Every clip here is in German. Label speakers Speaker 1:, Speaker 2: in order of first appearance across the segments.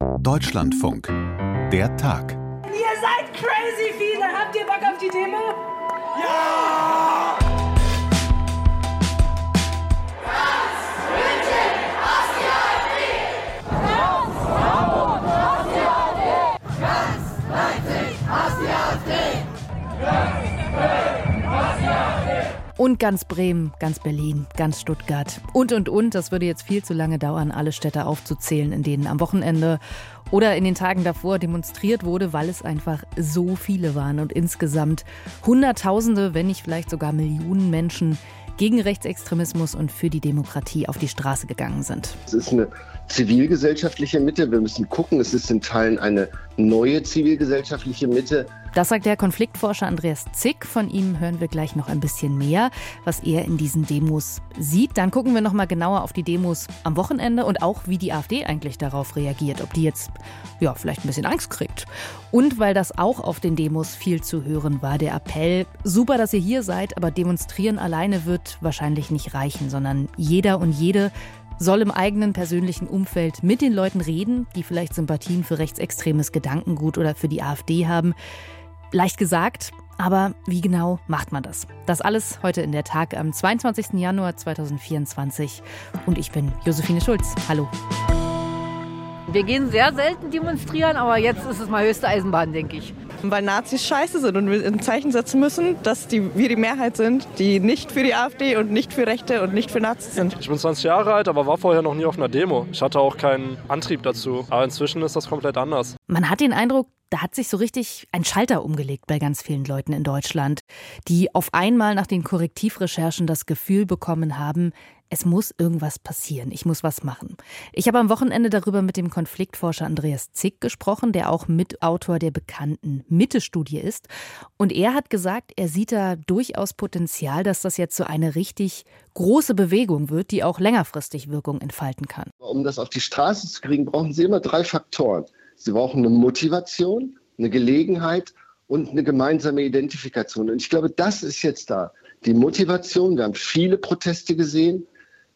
Speaker 1: Deutschlandfunk. Der Tag.
Speaker 2: Ihr seid crazy viele. Habt ihr Bock auf die Demo?
Speaker 3: Ja!
Speaker 4: Und ganz Bremen, ganz Berlin, ganz Stuttgart und, und, und. Das würde jetzt viel zu lange dauern, alle Städte aufzuzählen, in denen am Wochenende oder in den Tagen davor demonstriert wurde, weil es einfach so viele waren und insgesamt Hunderttausende, wenn nicht vielleicht sogar Millionen Menschen gegen Rechtsextremismus und für die Demokratie auf die Straße gegangen sind.
Speaker 5: Es ist eine zivilgesellschaftliche Mitte. Wir müssen gucken, es ist in Teilen eine neue zivilgesellschaftliche Mitte.
Speaker 4: Das sagt der Konfliktforscher Andreas Zick. Von ihm hören wir gleich noch ein bisschen mehr, was er in diesen Demos sieht. Dann gucken wir noch mal genauer auf die Demos am Wochenende und auch, wie die AfD eigentlich darauf reagiert. Ob die jetzt ja, vielleicht ein bisschen Angst kriegt. Und weil das auch auf den Demos viel zu hören war, der Appell, super, dass ihr hier seid, aber demonstrieren alleine wird wahrscheinlich nicht reichen, sondern jeder und jede soll im eigenen persönlichen Umfeld mit den Leuten reden, die vielleicht Sympathien für rechtsextremes Gedankengut oder für die AfD haben. Leicht gesagt, aber wie genau macht man das? Das alles heute in der Tag am 22. Januar 2024. Und ich bin Josephine Schulz. Hallo.
Speaker 6: Wir gehen sehr selten demonstrieren, aber jetzt ist es mal höchste Eisenbahn, denke ich.
Speaker 7: Weil Nazis scheiße sind und wir ein Zeichen setzen müssen, dass die, wir die Mehrheit sind, die nicht für die AfD und nicht für Rechte und nicht für Nazis sind.
Speaker 8: Ich bin 20 Jahre alt, aber war vorher noch nie auf einer Demo. Ich hatte auch keinen Antrieb dazu. Aber inzwischen ist das komplett anders.
Speaker 4: Man hat den Eindruck, da hat sich so richtig ein Schalter umgelegt bei ganz vielen Leuten in Deutschland, die auf einmal nach den Korrektivrecherchen das Gefühl bekommen haben, es muss irgendwas passieren, ich muss was machen. Ich habe am Wochenende darüber mit dem Konfliktforscher Andreas Zick gesprochen, der auch Mitautor der bekannten Mitte-Studie ist. Und er hat gesagt, er sieht da durchaus Potenzial, dass das jetzt so eine richtig große Bewegung wird, die auch längerfristig Wirkung entfalten kann.
Speaker 5: Um das auf die Straße zu kriegen, brauchen Sie immer drei Faktoren. Sie brauchen eine Motivation, eine Gelegenheit und eine gemeinsame Identifikation. Und ich glaube, das ist jetzt da. Die Motivation, wir haben viele Proteste gesehen,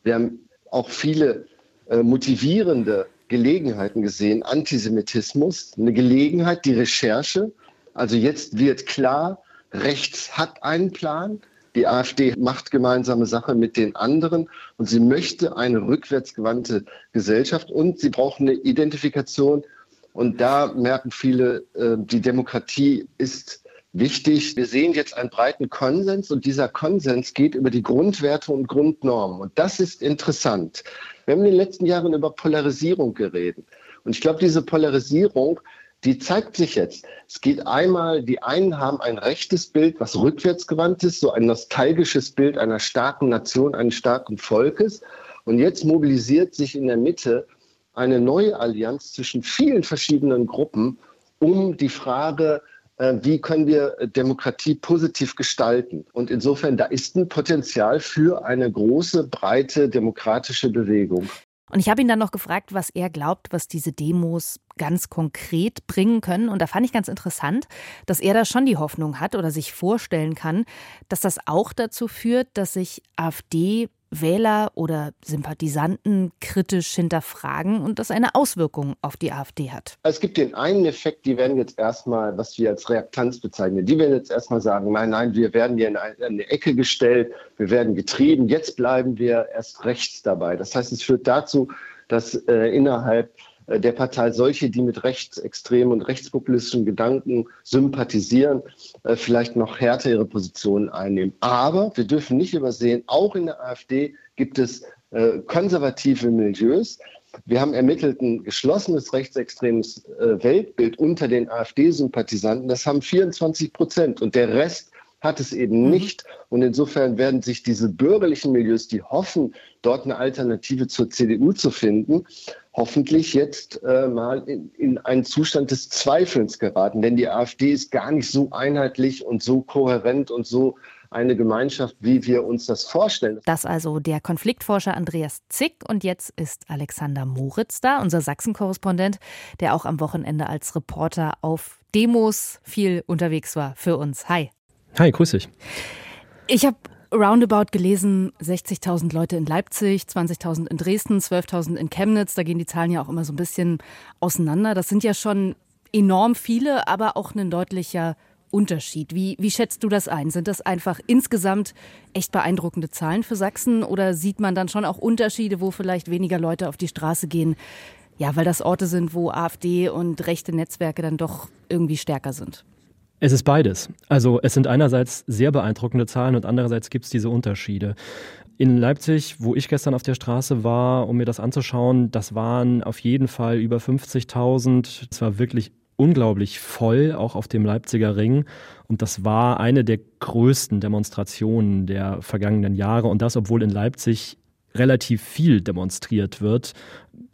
Speaker 5: wir haben auch viele äh, motivierende Gelegenheiten gesehen, Antisemitismus, eine Gelegenheit, die Recherche. Also jetzt wird klar, rechts hat einen Plan, die AfD macht gemeinsame Sache mit den anderen und sie möchte eine rückwärtsgewandte Gesellschaft und sie braucht eine Identifikation. Und da merken viele, äh, die Demokratie ist wichtig. Wir sehen jetzt einen breiten Konsens und dieser Konsens geht über die Grundwerte und Grundnormen. Und das ist interessant. Wir haben in den letzten Jahren über Polarisierung geredet. Und ich glaube, diese Polarisierung, die zeigt sich jetzt. Es geht einmal, die einen haben ein rechtes Bild, was rückwärtsgewandt ist, so ein nostalgisches Bild einer starken Nation, eines starken Volkes. Und jetzt mobilisiert sich in der Mitte eine neue Allianz zwischen vielen verschiedenen Gruppen um die Frage, wie können wir Demokratie positiv gestalten. Und insofern, da ist ein Potenzial für eine große, breite demokratische Bewegung.
Speaker 4: Und ich habe ihn dann noch gefragt, was er glaubt, was diese Demos ganz konkret bringen können. Und da fand ich ganz interessant, dass er da schon die Hoffnung hat oder sich vorstellen kann, dass das auch dazu führt, dass sich AfD Wähler oder Sympathisanten kritisch hinterfragen und das eine Auswirkung auf die AfD hat.
Speaker 5: Es gibt den einen Effekt, die werden jetzt erstmal, was wir als Reaktanz bezeichnen, die werden jetzt erstmal sagen, nein, nein, wir werden hier in eine Ecke gestellt, wir werden getrieben, jetzt bleiben wir erst rechts dabei. Das heißt, es führt dazu, dass äh, innerhalb der Partei solche, die mit rechtsextremen und rechtspopulistischen Gedanken sympathisieren, äh, vielleicht noch härter ihre Positionen einnehmen. Aber wir dürfen nicht übersehen, auch in der AfD gibt es äh, konservative Milieus. Wir haben ermittelt ein geschlossenes rechtsextremes Weltbild unter den AfD-Sympathisanten. Das haben 24 Prozent. Und der Rest hat es eben mhm. nicht. Und insofern werden sich diese bürgerlichen Milieus, die hoffen, dort eine Alternative zur CDU zu finden, hoffentlich jetzt äh, mal in, in einen Zustand des Zweifelns geraten. Denn die AfD ist gar nicht so einheitlich und so kohärent und so eine Gemeinschaft, wie wir uns das vorstellen.
Speaker 4: Das also der Konfliktforscher Andreas Zick. Und jetzt ist Alexander Moritz da, unser Sachsen-Korrespondent, der auch am Wochenende als Reporter auf Demos viel unterwegs war für uns. Hi.
Speaker 9: Hi, grüß dich.
Speaker 4: Ich habe roundabout gelesen, 60.000 Leute in Leipzig, 20.000 in Dresden, 12.000 in Chemnitz. Da gehen die Zahlen ja auch immer so ein bisschen auseinander. Das sind ja schon enorm viele, aber auch ein deutlicher Unterschied. Wie, wie schätzt du das ein? Sind das einfach insgesamt echt beeindruckende Zahlen für Sachsen oder sieht man dann schon auch Unterschiede, wo vielleicht weniger Leute auf die Straße gehen? Ja, weil das Orte sind, wo AfD und rechte Netzwerke dann doch irgendwie stärker sind.
Speaker 1: Es ist beides. Also es sind einerseits sehr beeindruckende Zahlen und andererseits gibt es diese Unterschiede. In Leipzig, wo ich gestern auf der Straße war, um mir das anzuschauen, das waren auf jeden Fall über 50.000. Es war wirklich unglaublich voll, auch auf dem Leipziger Ring. Und das war eine der größten Demonstrationen der vergangenen Jahre. Und das, obwohl in Leipzig relativ viel demonstriert wird,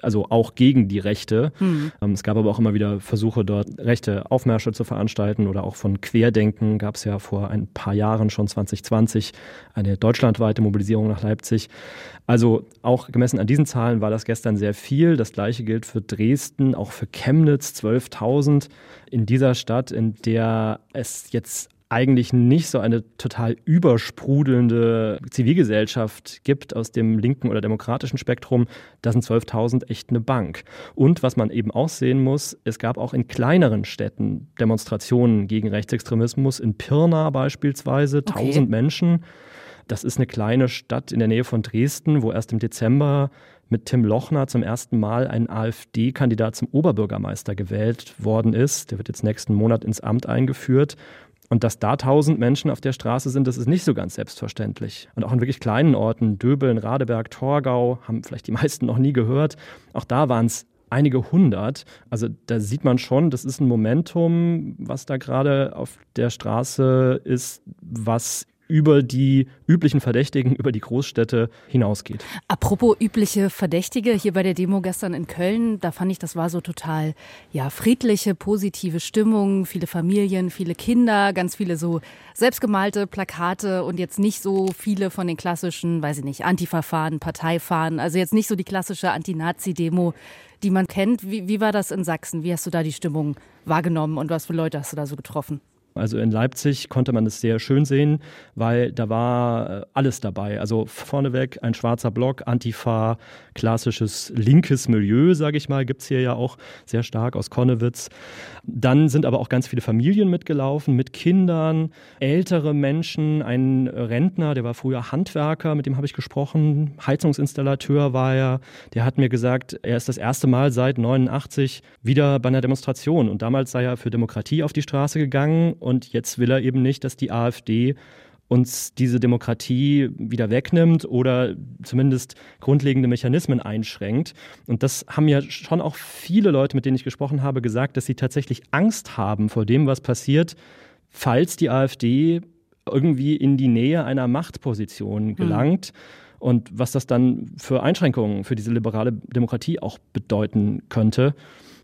Speaker 1: also auch gegen die Rechte. Mhm. Es gab aber auch immer wieder Versuche, dort rechte Aufmärsche zu veranstalten oder auch von Querdenken gab es ja vor ein paar Jahren schon 2020 eine deutschlandweite Mobilisierung nach Leipzig. Also auch gemessen an diesen Zahlen war das gestern sehr viel. Das gleiche gilt für Dresden, auch für Chemnitz 12.000 in dieser Stadt, in der es jetzt eigentlich nicht so eine total übersprudelnde Zivilgesellschaft gibt aus dem linken oder demokratischen Spektrum, das sind 12.000 echt eine Bank. Und was man eben auch sehen muss, es gab auch in kleineren Städten Demonstrationen gegen Rechtsextremismus, in Pirna beispielsweise, okay. 1000 Menschen. Das ist eine kleine Stadt in der Nähe von Dresden, wo erst im Dezember mit Tim Lochner zum ersten Mal ein AfD-Kandidat zum Oberbürgermeister gewählt worden ist. Der wird jetzt nächsten Monat ins Amt eingeführt. Und dass da tausend Menschen auf der Straße sind, das ist nicht so ganz selbstverständlich. Und auch in wirklich kleinen Orten, Döbeln, Radeberg, Torgau, haben vielleicht die meisten noch nie gehört. Auch da waren es einige hundert. Also da sieht man schon, das ist ein Momentum, was da gerade auf der Straße ist, was über die üblichen Verdächtigen, über die Großstädte hinausgeht.
Speaker 4: Apropos übliche Verdächtige, hier bei der Demo gestern in Köln, da fand ich, das war so total, ja, friedliche, positive Stimmung, viele Familien, viele Kinder, ganz viele so selbstgemalte Plakate und jetzt nicht so viele von den klassischen, weiß ich nicht, Antifa-Fahnen, Parteifahnen, also jetzt nicht so die klassische Anti-Nazi-Demo, die man kennt. Wie, wie war das in Sachsen? Wie hast du da die Stimmung wahrgenommen und was für Leute hast du da so getroffen?
Speaker 1: Also in Leipzig konnte man es sehr schön sehen, weil da war äh, alles dabei. Also vorneweg ein schwarzer Block, Antifa, klassisches linkes Milieu, sage ich mal, gibt es hier ja auch sehr stark aus Konnewitz. Dann sind aber auch ganz viele Familien mitgelaufen, mit Kindern, ältere Menschen, ein Rentner, der war früher Handwerker, mit dem habe ich gesprochen, Heizungsinstallateur war er, der hat mir gesagt, er ist das erste Mal seit 89 wieder bei einer Demonstration. Und damals sei er für Demokratie auf die Straße gegangen. Und jetzt will er eben nicht, dass die AfD uns diese Demokratie wieder wegnimmt oder zumindest grundlegende Mechanismen einschränkt. Und das haben ja schon auch viele Leute, mit denen ich gesprochen habe, gesagt, dass sie tatsächlich Angst haben vor dem, was passiert, falls die AfD irgendwie in die Nähe einer Machtposition hm. gelangt. Mhm. Und was das dann für Einschränkungen für diese liberale Demokratie auch bedeuten könnte.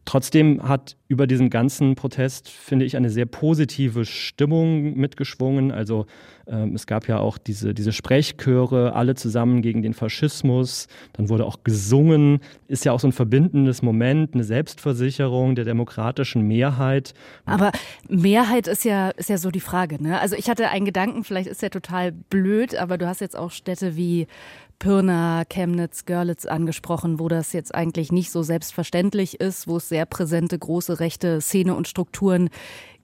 Speaker 1: Trotzdem hat über diesen ganzen Protest, finde ich, eine sehr positive Stimmung mitgeschwungen. Also ähm, es gab ja auch diese, diese Sprechchöre, alle zusammen gegen den Faschismus. Dann wurde auch gesungen. Ist ja auch so ein verbindendes Moment, eine Selbstversicherung der demokratischen Mehrheit.
Speaker 4: Aber Mehrheit ist ja, ist ja so die Frage. Ne? Also ich hatte einen Gedanken, vielleicht ist der total blöd, aber du hast jetzt auch Städte wie Pirna, Chemnitz, Görlitz angesprochen, wo das jetzt eigentlich nicht so selbstverständlich ist, wo es sehr präsente große rechte Szene und Strukturen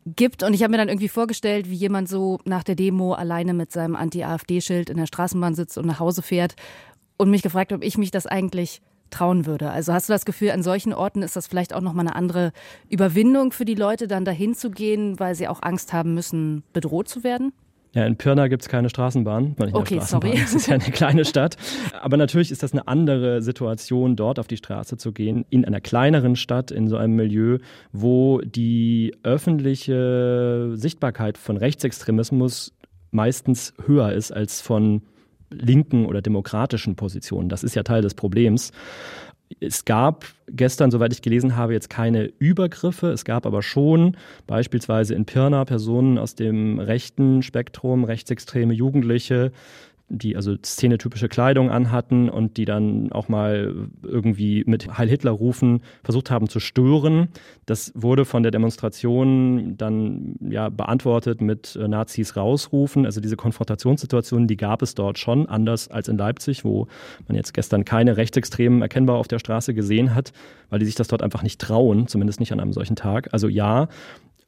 Speaker 4: gibt. Und ich habe mir dann irgendwie vorgestellt, wie jemand so nach der Demo alleine mit seinem Anti-AfD-Schild in der Straßenbahn sitzt und nach Hause fährt und mich gefragt, ob ich mich das eigentlich trauen würde. Also hast du das Gefühl, an solchen Orten ist das vielleicht auch nochmal eine andere Überwindung für die Leute, dann dahin zu gehen, weil sie auch Angst haben müssen, bedroht zu werden?
Speaker 1: Ja, in Pirna gibt es keine Straßenbahn.
Speaker 4: okay, Straßenbahn. sorry.
Speaker 1: Es ist ja eine kleine Stadt. Aber natürlich ist das eine andere Situation, dort auf die Straße zu gehen, in einer kleineren Stadt, in so einem Milieu, wo die öffentliche Sichtbarkeit von Rechtsextremismus meistens höher ist als von linken oder demokratischen Positionen. Das ist ja Teil des Problems. Es gab gestern, soweit ich gelesen habe, jetzt keine Übergriffe. Es gab aber schon beispielsweise in Pirna Personen aus dem rechten Spektrum, rechtsextreme Jugendliche, die also szenetypische Kleidung anhatten und die dann auch mal irgendwie mit Heil Hitler rufen versucht haben zu stören. Das wurde von der Demonstration dann ja beantwortet mit äh, Nazis rausrufen. Also diese Konfrontationssituationen, die gab es dort schon, anders als in Leipzig, wo man jetzt gestern keine Rechtsextremen erkennbar auf der Straße gesehen hat, weil die sich das dort einfach nicht trauen, zumindest nicht an einem solchen Tag. Also ja,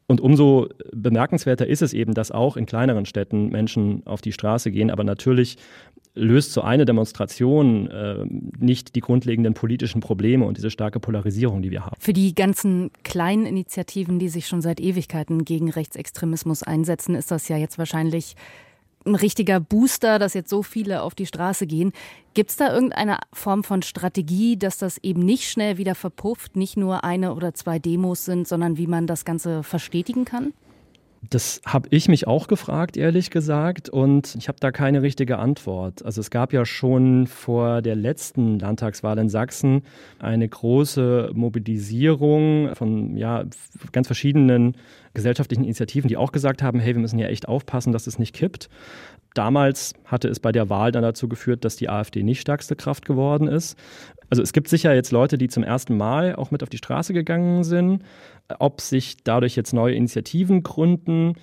Speaker 1: und umso bemerkenswerter ist es eben, dass auch in kleineren Städten Menschen auf die Straße gehen. Aber natürlich löst so eine Demonstration äh, nicht die grundlegenden politischen Probleme und diese starke Polarisierung, die wir haben.
Speaker 4: Für die ganzen kleinen Initiativen, die sich schon seit Ewigkeiten gegen Rechtsextremismus einsetzen, ist das ja jetzt wahrscheinlich ein richtiger Booster, dass jetzt so viele auf die Straße gehen. Gibt es da irgendeine Form von Strategie, dass das eben nicht schnell wieder verpufft, nicht nur eine oder zwei Demos sind, sondern wie man das Ganze verstetigen kann?
Speaker 1: Das habe ich mich auch gefragt, ehrlich gesagt, und ich habe da keine richtige Antwort. Also es gab ja schon vor der letzten Landtagswahl in Sachsen eine große Mobilisierung von ja, ganz verschiedenen gesellschaftlichen Initiativen, die auch gesagt haben, hey, wir müssen ja echt aufpassen, dass es nicht kippt. Damals hatte es bei der Wahl dann dazu geführt, dass die AfD nicht stärkste Kraft geworden ist. Also es gibt sicher jetzt Leute, die zum ersten Mal auch mit auf die Straße gegangen sind. Ob sich dadurch jetzt neue Initiativen gründen,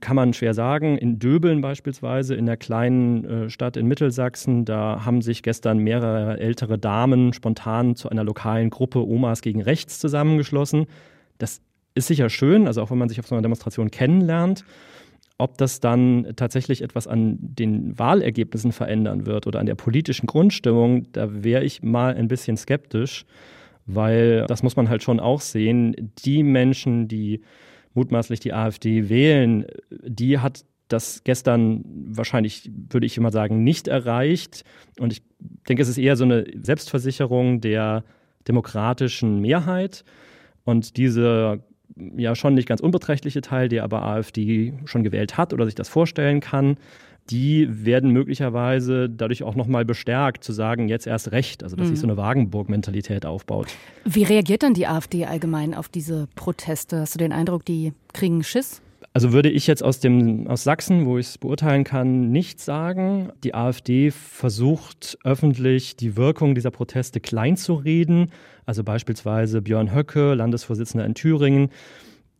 Speaker 1: kann man schwer sagen. In Döbeln beispielsweise, in der kleinen äh, Stadt in Mittelsachsen, da haben sich gestern mehrere ältere Damen spontan zu einer lokalen Gruppe Omas gegen Rechts zusammengeschlossen. Das ist sicher schön, also auch wenn man sich auf so einer Demonstration kennenlernt. Ob das dann tatsächlich etwas an den Wahlergebnissen verändern wird oder an der politischen Grundstimmung, da wäre ich mal ein bisschen skeptisch, weil das muss man halt schon auch sehen. Die Menschen, die mutmaßlich die AfD wählen, die hat das gestern wahrscheinlich, würde ich immer sagen, nicht erreicht. Und ich denke, es ist eher so eine Selbstversicherung der demokratischen Mehrheit. Und diese ja schon nicht ganz unbeträchtliche Teil, der aber AfD schon gewählt hat oder sich das vorstellen kann, die werden möglicherweise dadurch auch nochmal bestärkt, zu sagen, jetzt erst recht, also dass mhm. sich so eine Wagenburg-Mentalität aufbaut.
Speaker 4: Wie reagiert dann die AfD allgemein auf diese Proteste? Hast du den Eindruck, die kriegen Schiss?
Speaker 1: Also würde ich jetzt aus, dem, aus Sachsen, wo ich es beurteilen kann, nicht sagen. Die AfD versucht öffentlich die Wirkung dieser Proteste kleinzureden. Also beispielsweise Björn Höcke, Landesvorsitzender in Thüringen,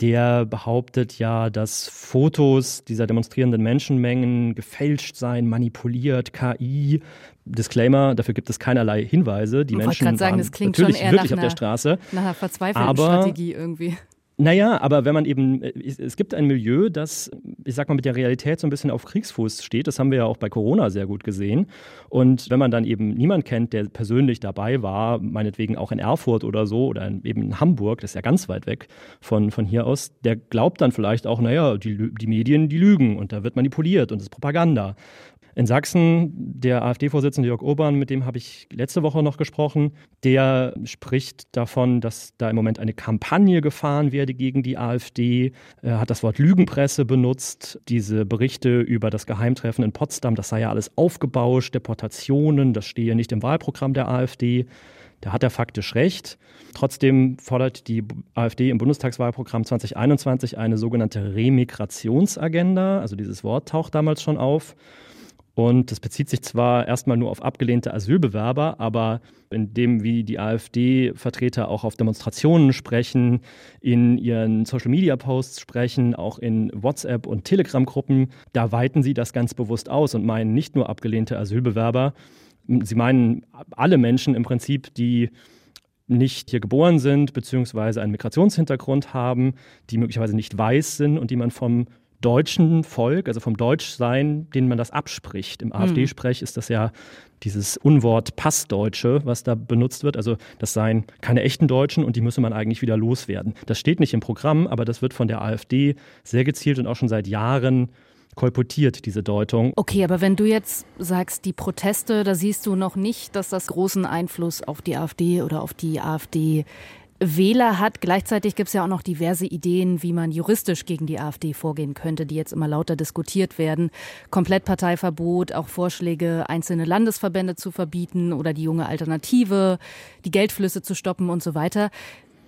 Speaker 1: der behauptet ja, dass Fotos dieser demonstrierenden Menschenmengen gefälscht seien, manipuliert, KI. Disclaimer, dafür gibt es keinerlei Hinweise. Die
Speaker 4: ich
Speaker 1: Menschen
Speaker 4: sagen,
Speaker 1: waren
Speaker 4: das klingt
Speaker 1: natürlich
Speaker 4: schon eher
Speaker 1: wirklich
Speaker 4: nach
Speaker 1: auf der Straße.
Speaker 4: Nach einer verzweifelten
Speaker 1: aber
Speaker 4: Strategie irgendwie.
Speaker 1: Naja, aber wenn man eben, äh, es gibt ein Milieu, das, ich sag mal, mit der Realität so ein bisschen auf Kriegsfuß steht. Das haben wir ja auch bei Corona sehr gut gesehen. Und wenn man dann eben niemand kennt, der persönlich dabei war, meinetwegen auch in Erfurt oder so oder eben in Hamburg, das ist ja ganz weit weg von, von hier aus, der glaubt dann vielleicht auch, naja, die, die Medien, die lügen und da wird manipuliert und das ist Propaganda. In Sachsen, der AfD-Vorsitzende Jörg Urban, mit dem habe ich letzte Woche noch gesprochen, der spricht davon, dass da im Moment eine Kampagne gefahren werde gegen die AfD. Er hat das Wort Lügenpresse benutzt. Diese Berichte über das Geheimtreffen in Potsdam, das sei ja alles aufgebauscht, Deportationen, das stehe nicht im Wahlprogramm der AfD. Da hat er faktisch recht. Trotzdem fordert die AfD im Bundestagswahlprogramm 2021 eine sogenannte Remigrationsagenda. Also dieses Wort taucht damals schon auf. Und das bezieht sich zwar erstmal nur auf abgelehnte Asylbewerber, aber in dem, wie die AfD-Vertreter auch auf Demonstrationen sprechen, in ihren Social-Media-Posts sprechen, auch in WhatsApp- und Telegram-Gruppen, da weiten sie das ganz bewusst aus und meinen nicht nur abgelehnte Asylbewerber, sie meinen alle Menschen im Prinzip, die nicht hier geboren sind, beziehungsweise einen Migrationshintergrund haben, die möglicherweise nicht weiß sind und die man vom deutschen Volk, also vom Deutschsein, denen man das abspricht. Im hm. AfD-Sprech ist das ja dieses Unwort Passdeutsche, was da benutzt wird. Also das seien keine echten Deutschen und die müsse man eigentlich wieder loswerden. Das steht nicht im Programm, aber das wird von der AfD sehr gezielt und auch schon seit Jahren kolportiert, diese Deutung.
Speaker 4: Okay, aber wenn du jetzt sagst, die Proteste, da siehst du noch nicht, dass das großen Einfluss auf die AfD oder auf die AfD Wähler hat. Gleichzeitig gibt es ja auch noch diverse Ideen, wie man juristisch gegen die AfD vorgehen könnte, die jetzt immer lauter diskutiert werden. Komplettparteiverbot, auch Vorschläge, einzelne Landesverbände zu verbieten oder die junge Alternative, die Geldflüsse zu stoppen und so weiter.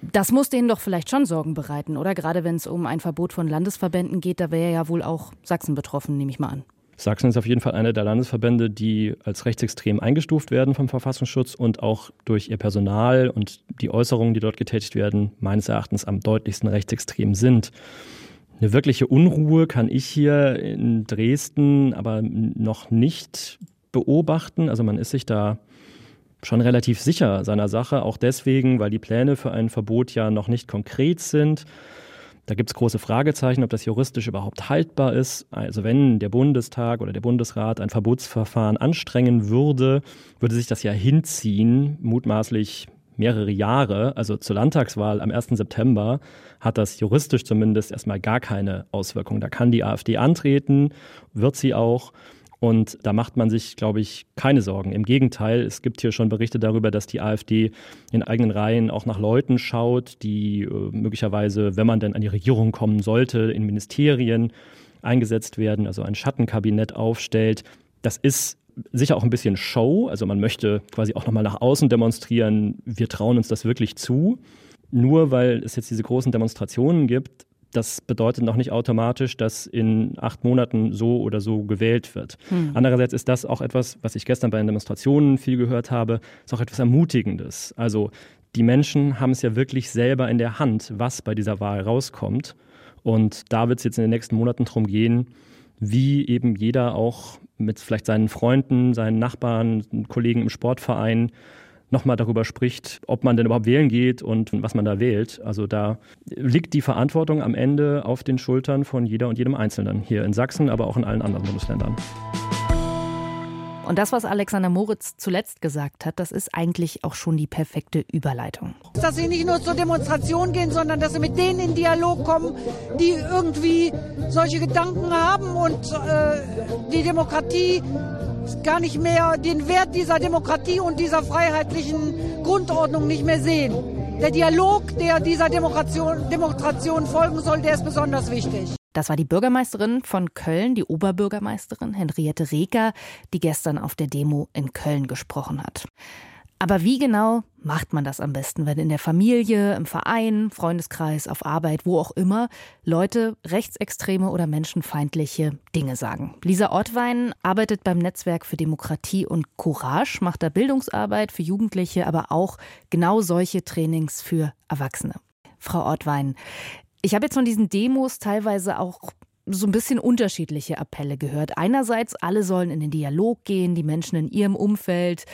Speaker 4: Das muss denen doch vielleicht schon Sorgen bereiten, oder? Gerade wenn es um ein Verbot von Landesverbänden geht, da wäre ja wohl auch Sachsen betroffen, nehme ich mal an.
Speaker 1: Sachsen ist auf jeden Fall einer der Landesverbände, die als rechtsextrem eingestuft werden vom Verfassungsschutz und auch durch ihr Personal und die Äußerungen, die dort getätigt werden, meines Erachtens am deutlichsten rechtsextrem sind. Eine wirkliche Unruhe kann ich hier in Dresden aber noch nicht beobachten. Also man ist sich da schon relativ sicher seiner Sache, auch deswegen, weil die Pläne für ein Verbot ja noch nicht konkret sind. Da gibt es große Fragezeichen, ob das juristisch überhaupt haltbar ist. Also wenn der Bundestag oder der Bundesrat ein Verbotsverfahren anstrengen würde, würde sich das ja hinziehen, mutmaßlich mehrere Jahre. Also zur Landtagswahl am 1. September hat das juristisch zumindest erstmal gar keine Auswirkung. Da kann die AfD antreten, wird sie auch. Und da macht man sich, glaube ich, keine Sorgen. Im Gegenteil, es gibt hier schon Berichte darüber, dass die AfD in eigenen Reihen auch nach Leuten schaut, die äh, möglicherweise, wenn man denn an die Regierung kommen sollte, in Ministerien eingesetzt werden, also ein Schattenkabinett aufstellt. Das ist sicher auch ein bisschen Show. Also man möchte quasi auch nochmal nach außen demonstrieren, wir trauen uns das wirklich zu. Nur weil es jetzt diese großen Demonstrationen gibt, das bedeutet noch nicht automatisch, dass in acht Monaten so oder so gewählt wird. Hm. Andererseits ist das auch etwas, was ich gestern bei den Demonstrationen viel gehört habe, ist auch etwas Ermutigendes. Also die Menschen haben es ja wirklich selber in der Hand, was bei dieser Wahl rauskommt. Und da wird es jetzt in den nächsten Monaten darum gehen, wie eben jeder auch mit vielleicht seinen Freunden, seinen Nachbarn, Kollegen im Sportverein nochmal darüber spricht, ob man denn überhaupt wählen geht und was man da wählt. Also da liegt die Verantwortung am Ende auf den Schultern von jeder und jedem Einzelnen hier in Sachsen, aber auch in allen anderen Bundesländern.
Speaker 4: Und das, was Alexander Moritz zuletzt gesagt hat, das ist eigentlich auch schon die perfekte Überleitung.
Speaker 9: Dass sie nicht nur zur Demonstration gehen, sondern dass sie mit denen in Dialog kommen, die irgendwie solche Gedanken haben und äh, die Demokratie gar nicht mehr den Wert dieser Demokratie und dieser freiheitlichen Grundordnung nicht mehr sehen. Der Dialog, der dieser Demonstration, Demonstration folgen soll, der ist besonders wichtig.
Speaker 4: Das war die Bürgermeisterin von Köln, die Oberbürgermeisterin Henriette Reker, die gestern auf der Demo in Köln gesprochen hat. Aber wie genau macht man das am besten, wenn in der Familie, im Verein, Freundeskreis, auf Arbeit, wo auch immer Leute rechtsextreme oder menschenfeindliche Dinge sagen? Lisa Ortwein arbeitet beim Netzwerk für Demokratie und Courage, macht da Bildungsarbeit für Jugendliche, aber auch genau solche Trainings für Erwachsene. Frau Ortwein, ich habe jetzt von diesen Demos teilweise auch so ein bisschen unterschiedliche Appelle gehört. Einerseits, alle sollen in den Dialog gehen, die Menschen in ihrem Umfeld,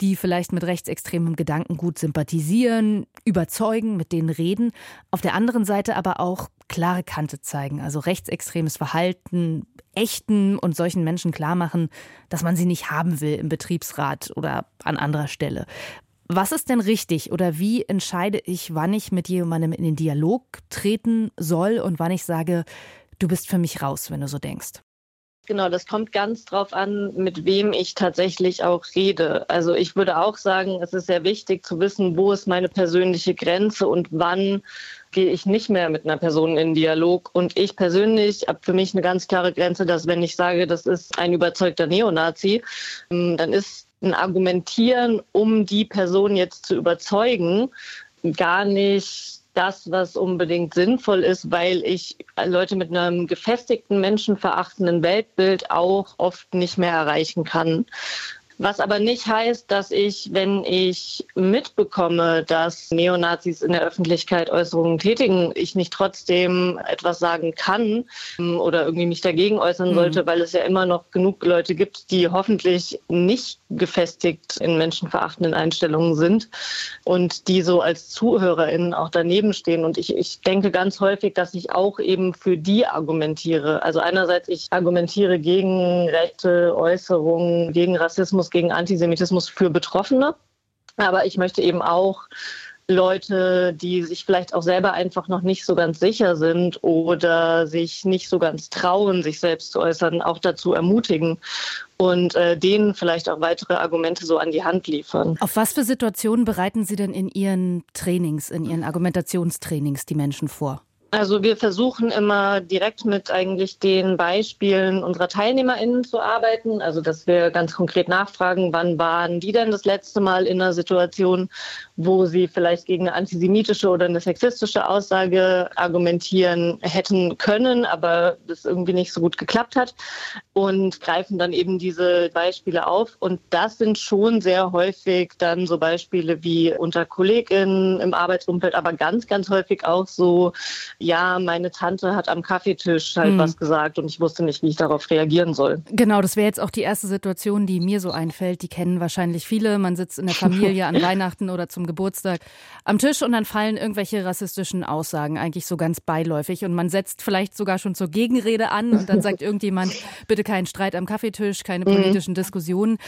Speaker 4: die vielleicht mit rechtsextremem Gedankengut sympathisieren, überzeugen, mit denen reden. Auf der anderen Seite aber auch klare Kante zeigen, also rechtsextremes Verhalten echten und solchen Menschen klar machen, dass man sie nicht haben will im Betriebsrat oder an anderer Stelle. Was ist denn richtig oder wie entscheide ich, wann ich mit jemandem in den Dialog treten soll und wann ich sage, du bist für mich raus, wenn du so denkst?
Speaker 10: Genau, das kommt ganz drauf an, mit wem ich tatsächlich auch rede. Also ich würde auch sagen, es ist sehr wichtig zu wissen, wo ist meine persönliche Grenze und wann gehe ich nicht mehr mit einer Person in Dialog. Und ich persönlich habe für mich eine ganz klare Grenze, dass wenn ich sage, das ist ein überzeugter Neonazi, ähm, dann ist ein Argumentieren, um die Person jetzt zu überzeugen, gar nicht das, was unbedingt sinnvoll ist, weil ich Leute mit einem gefestigten, menschenverachtenden Weltbild auch oft nicht mehr erreichen kann. Was aber nicht heißt, dass ich, wenn ich mitbekomme, dass Neonazis in der Öffentlichkeit Äußerungen tätigen, ich nicht trotzdem etwas sagen kann ähm, oder irgendwie mich dagegen äußern mhm. sollte, weil es ja immer noch genug Leute gibt, die hoffentlich nicht gefestigt in menschenverachtenden Einstellungen sind und die so als ZuhörerInnen auch daneben stehen. Und ich, ich denke ganz häufig, dass ich auch eben für die argumentiere. Also einerseits, ich argumentiere gegen rechte Äußerungen, gegen Rassismus, gegen Antisemitismus für Betroffene. Aber ich möchte eben auch Leute, die sich vielleicht auch selber einfach noch nicht so ganz sicher sind oder sich nicht so ganz trauen, sich selbst zu äußern, auch dazu ermutigen und äh, denen vielleicht auch weitere Argumente so an die Hand liefern.
Speaker 4: Auf was für Situationen bereiten Sie denn in Ihren Trainings, in Ihren Argumentationstrainings die Menschen vor?
Speaker 10: Also wir versuchen immer direkt mit eigentlich den Beispielen unserer TeilnehmerInnen zu arbeiten. Also dass wir ganz konkret nachfragen, wann waren die denn das letzte Mal in einer Situation, wo sie vielleicht gegen eine antisemitische oder eine sexistische Aussage argumentieren hätten können, aber das irgendwie nicht so gut geklappt hat. Und greifen dann eben diese Beispiele auf. Und das sind schon sehr häufig dann so Beispiele wie unter KollegInnen im Arbeitsumfeld, aber ganz, ganz häufig auch so, ja, meine Tante hat am Kaffeetisch halt mhm. was gesagt und ich wusste nicht, wie ich darauf reagieren soll.
Speaker 4: Genau, das wäre jetzt auch die erste Situation, die mir so einfällt. Die kennen wahrscheinlich viele. Man sitzt in der Familie an Weihnachten oder zum Geburtstag am Tisch und dann fallen irgendwelche rassistischen Aussagen, eigentlich so ganz beiläufig. Und man setzt vielleicht sogar schon zur Gegenrede an und dann sagt irgendjemand, bitte keinen Streit am Kaffeetisch, keine mhm. politischen Diskussionen.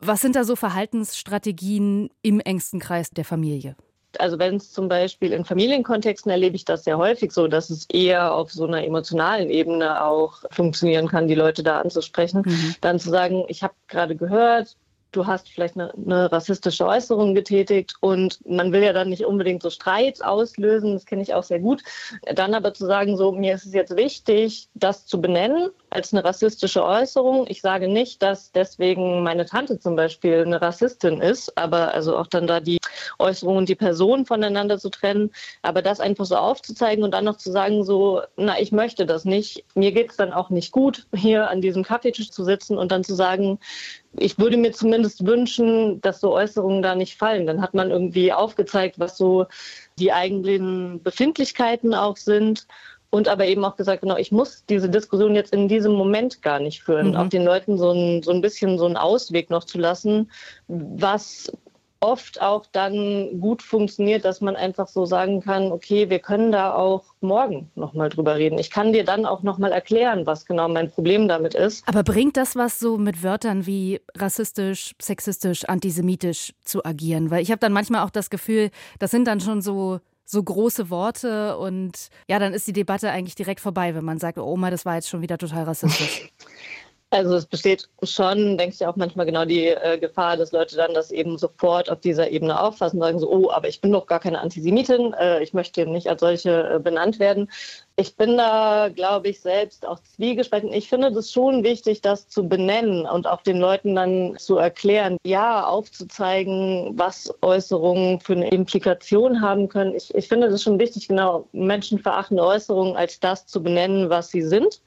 Speaker 4: Was sind da so Verhaltensstrategien im engsten Kreis der Familie?
Speaker 10: Also wenn es zum Beispiel in Familienkontexten erlebe ich das sehr häufig so, dass es eher auf so einer emotionalen Ebene auch funktionieren kann, die Leute da anzusprechen. Mhm. Dann zu sagen, ich habe gerade gehört, du hast vielleicht eine, eine, rassistische Äußerung getätigt und man will ja dann nicht unbedingt so Streit auslösen, das kenne ich auch sehr gut. Dann aber zu sagen, so, mir ist es jetzt wichtig, das zu benennen als eine rassistische Äußerung. Ich sage nicht, dass deswegen meine Tante zum Beispiel eine Rassistin ist, aber also auch dann da die Äußerung und die Person voneinander zu trennen, aber das einfach so aufzuzeigen und dann noch zu sagen, so, na, ich möchte das nicht. Mir geht es dann auch nicht gut, hier an diesem Kaffeetisch zu sitzen und dann zu sagen, ich würde mir zumindest wünschen, dass so Äußerungen da nicht fallen. Dann hat man irgendwie aufgezeigt, was so die eigenen Befindlichkeiten auch sind und aber eben auch gesagt, genau, ich muss diese Diskussion jetzt in diesem Moment gar nicht führen. Mhm. Auch den Leuten so ein, so ein bisschen so einen Ausweg noch zu lassen, was oft auch dann gut funktioniert, dass man einfach so sagen kann, okay, wir können da auch morgen nochmal drüber reden. Ich kann dir dann auch nochmal erklären, was genau mein Problem damit ist.
Speaker 4: Aber bringt das was so mit Wörtern wie rassistisch, sexistisch, antisemitisch zu agieren? Weil ich habe dann manchmal auch das Gefühl, das sind dann schon so so große Worte und ja, dann ist die Debatte eigentlich direkt vorbei, wenn man sagt, oh Oma, das war jetzt schon wieder total rassistisch.
Speaker 10: Also es besteht schon, denke ich auch manchmal genau die äh, Gefahr, dass Leute dann das eben sofort auf dieser Ebene auffassen sagen so, oh, aber ich bin doch gar keine Antisemitin, äh, ich möchte nicht als solche äh, benannt werden. Ich bin da, glaube ich, selbst auch zwiegespalten. Ich finde das schon wichtig, das zu benennen und auch den Leuten dann zu erklären, ja, aufzuzeigen, was Äußerungen für eine Implikation haben können. Ich, ich finde das schon wichtig, genau, menschenverachtende Äußerungen als das zu benennen, was sie sind.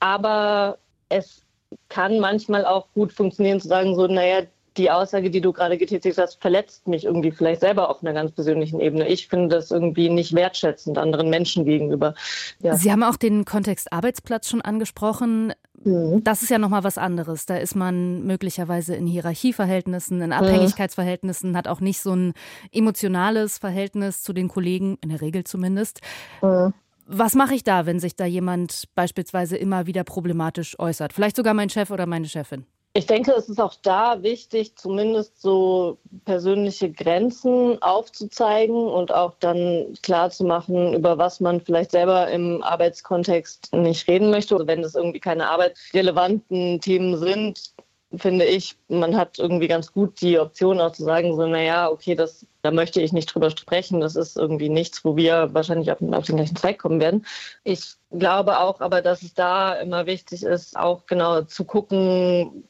Speaker 10: Aber es kann manchmal auch gut funktionieren, zu sagen, so, naja, die Aussage, die du gerade getätigt hast, verletzt mich irgendwie vielleicht selber auf einer ganz persönlichen Ebene. Ich finde das irgendwie nicht wertschätzend anderen Menschen gegenüber.
Speaker 4: Ja. Sie haben auch den Kontext Arbeitsplatz schon angesprochen. Mhm. Das ist ja nochmal was anderes. Da ist man möglicherweise in Hierarchieverhältnissen, in mhm. Abhängigkeitsverhältnissen, hat auch nicht so ein emotionales Verhältnis zu den Kollegen, in der Regel zumindest. Mhm. Was mache ich da, wenn sich da jemand beispielsweise immer wieder problematisch äußert? Vielleicht sogar mein Chef oder meine Chefin?
Speaker 10: Ich denke, es ist auch da wichtig, zumindest so persönliche Grenzen aufzuzeigen und auch dann klar zu machen, über was man vielleicht selber im Arbeitskontext nicht reden möchte. Oder wenn es irgendwie keine arbeitsrelevanten Themen sind, finde ich, man hat irgendwie ganz gut die Option auch zu sagen, so, naja, okay, das da möchte ich nicht drüber sprechen. Das ist irgendwie nichts, wo wir wahrscheinlich auf, auf den gleichen Zweig kommen werden. Ich glaube auch aber, dass es da immer wichtig ist, auch genau zu gucken,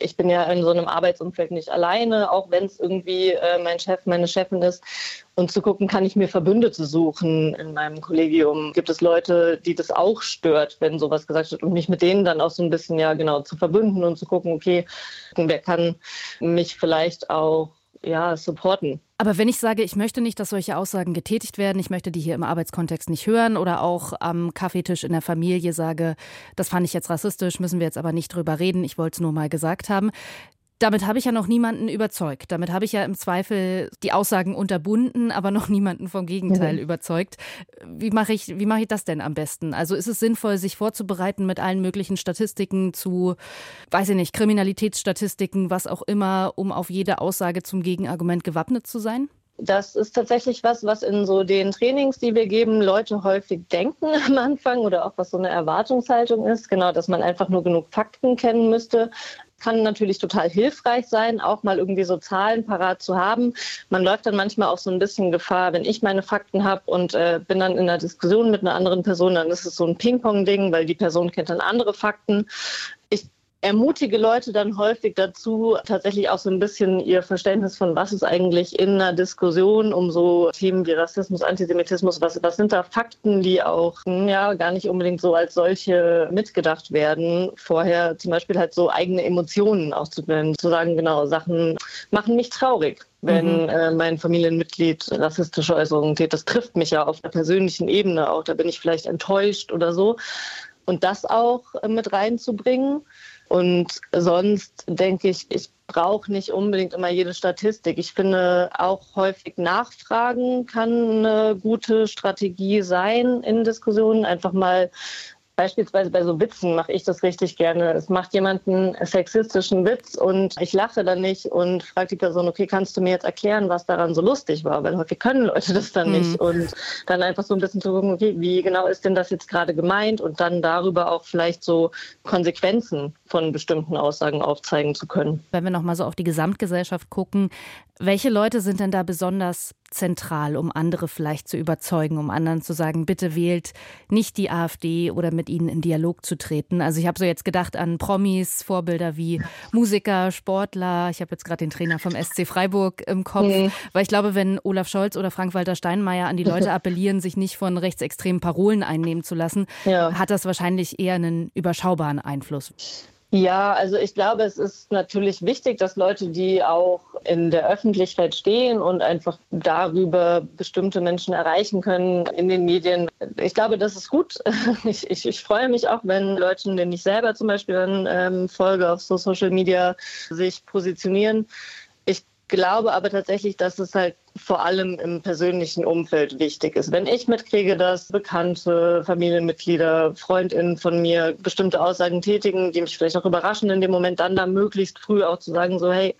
Speaker 10: ich bin ja in so einem Arbeitsumfeld nicht alleine, auch wenn es irgendwie äh, mein Chef, meine Chefin ist, und zu gucken, kann ich mir Verbündete suchen in meinem Kollegium? Gibt es Leute, die das auch stört, wenn sowas gesagt wird und mich mit denen dann auch so ein bisschen ja genau zu verbünden und zu gucken, okay, wer kann mich vielleicht auch ja, supporten.
Speaker 4: Aber wenn ich sage, ich möchte nicht, dass solche Aussagen getätigt werden, ich möchte die hier im Arbeitskontext nicht hören oder auch am Kaffeetisch in der Familie sage, das fand ich jetzt rassistisch, müssen wir jetzt aber nicht drüber reden, ich wollte es nur mal gesagt haben, damit habe ich ja noch niemanden überzeugt. Damit habe ich ja im Zweifel die Aussagen unterbunden, aber noch niemanden vom Gegenteil mhm. überzeugt. Wie mache ich, wie mache ich das denn am besten? Also ist es sinnvoll, sich vorzubereiten mit allen möglichen Statistiken zu, weiß ich nicht, Kriminalitätsstatistiken, was auch immer, um auf jede Aussage zum Gegenargument gewappnet zu sein?
Speaker 10: Das ist tatsächlich was, was in so den Trainings, die wir geben, Leute häufig denken am Anfang oder auch was so eine Erwartungshaltung ist. Genau, dass man einfach nur genug Fakten kennen müsste kann natürlich total hilfreich sein, auch mal irgendwie so Zahlen parat zu haben. Man läuft dann manchmal auch so ein bisschen Gefahr, wenn ich meine Fakten habe und äh, bin dann in einer Diskussion mit einer anderen Person, dann ist es so ein Ping-Pong-Ding, weil die Person kennt dann andere Fakten. Ich ermutige Leute dann häufig dazu, tatsächlich auch so ein bisschen ihr Verständnis von, was ist eigentlich in einer Diskussion um so Themen wie Rassismus, Antisemitismus, was, was sind da Fakten, die auch hm, ja gar nicht unbedingt so als solche mitgedacht werden. Vorher zum Beispiel halt so eigene Emotionen auszubilden, zu sagen, genau, Sachen machen mich traurig wenn mhm. äh, mein Familienmitglied rassistische Äußerungen tät. Das trifft mich ja auf einer persönlichen Ebene auch. Da bin ich vielleicht enttäuscht oder so. Und das auch äh, mit reinzubringen. Und sonst denke ich, ich brauche nicht unbedingt immer jede Statistik. Ich finde auch häufig Nachfragen kann eine gute Strategie sein in Diskussionen. Einfach mal Beispielsweise bei so Witzen mache ich das richtig gerne. Es macht jemand einen sexistischen Witz und ich lache dann nicht und frage die Person, okay, kannst du mir jetzt erklären, was daran so lustig war? Weil häufig können Leute das dann mhm. nicht. Und dann einfach so ein bisschen zu gucken, okay, wie genau ist denn das jetzt gerade gemeint? Und dann darüber auch vielleicht so Konsequenzen von bestimmten Aussagen aufzeigen zu können.
Speaker 4: Wenn wir nochmal so auf die Gesamtgesellschaft gucken, welche Leute sind denn da besonders zentral, um andere vielleicht zu überzeugen, um anderen zu sagen, bitte wählt nicht die AfD oder mit ihnen in Dialog zu treten? Also ich habe so jetzt gedacht an Promis, Vorbilder wie Musiker, Sportler. Ich habe jetzt gerade den Trainer vom SC Freiburg im Kopf, mhm. weil ich glaube, wenn Olaf Scholz oder Frank-Walter Steinmeier an die Leute appellieren, sich nicht von rechtsextremen Parolen einnehmen zu lassen, ja. hat das wahrscheinlich eher einen überschaubaren Einfluss.
Speaker 10: Ja, also ich glaube, es ist natürlich wichtig, dass Leute, die auch in der Öffentlichkeit stehen und einfach darüber bestimmte Menschen erreichen können in den Medien. Ich glaube, das ist gut. Ich, ich, ich freue mich auch, wenn Leute, denen ich selber zum Beispiel dann ähm, folge auf so Social Media, sich positionieren glaube aber tatsächlich, dass es halt vor allem im persönlichen Umfeld wichtig ist. Wenn ich mitkriege, dass Bekannte, Familienmitglieder, Freundinnen von mir bestimmte Aussagen tätigen, die mich vielleicht auch überraschen in dem Moment, dann da möglichst früh auch zu sagen, so hey,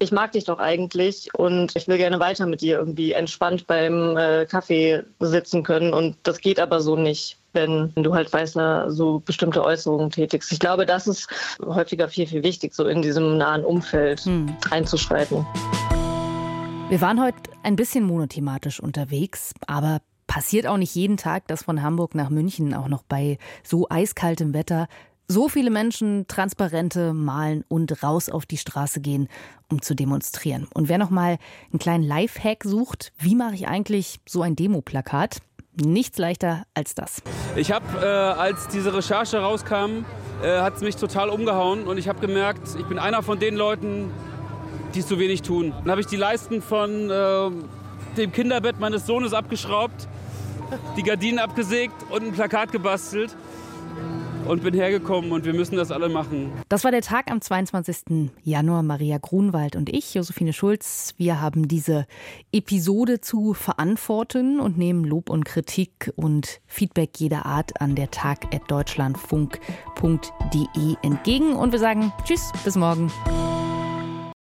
Speaker 10: ich mag dich doch eigentlich und ich will gerne weiter mit dir irgendwie entspannt beim äh, Kaffee sitzen können und das geht aber so nicht wenn du halt weißer so bestimmte Äußerungen tätigst. Ich glaube, das ist häufiger viel, viel wichtig, so in diesem nahen Umfeld hm. einzuschreiten.
Speaker 4: Wir waren heute ein bisschen monothematisch unterwegs, aber passiert auch nicht jeden Tag, dass von Hamburg nach München auch noch bei so eiskaltem Wetter so viele Menschen Transparente malen und raus auf die Straße gehen, um zu demonstrieren. Und wer noch mal einen kleinen Lifehack sucht, wie mache ich eigentlich so ein Demoplakat? Nichts leichter als das.
Speaker 11: Ich habe, äh, als diese Recherche rauskam, äh, hat es mich total umgehauen und ich habe gemerkt, ich bin einer von den Leuten, die zu wenig tun. Dann habe ich die Leisten von äh, dem Kinderbett meines Sohnes abgeschraubt, die Gardinen abgesägt und ein Plakat gebastelt und bin hergekommen und wir müssen das alle machen.
Speaker 4: Das war der Tag am 22. Januar. Maria Grunwald und ich, Josephine Schulz, wir haben diese Episode zu verantworten und nehmen Lob und Kritik und Feedback jeder Art an der Tag.deutschlandfunk.de entgegen und wir sagen Tschüss, bis morgen.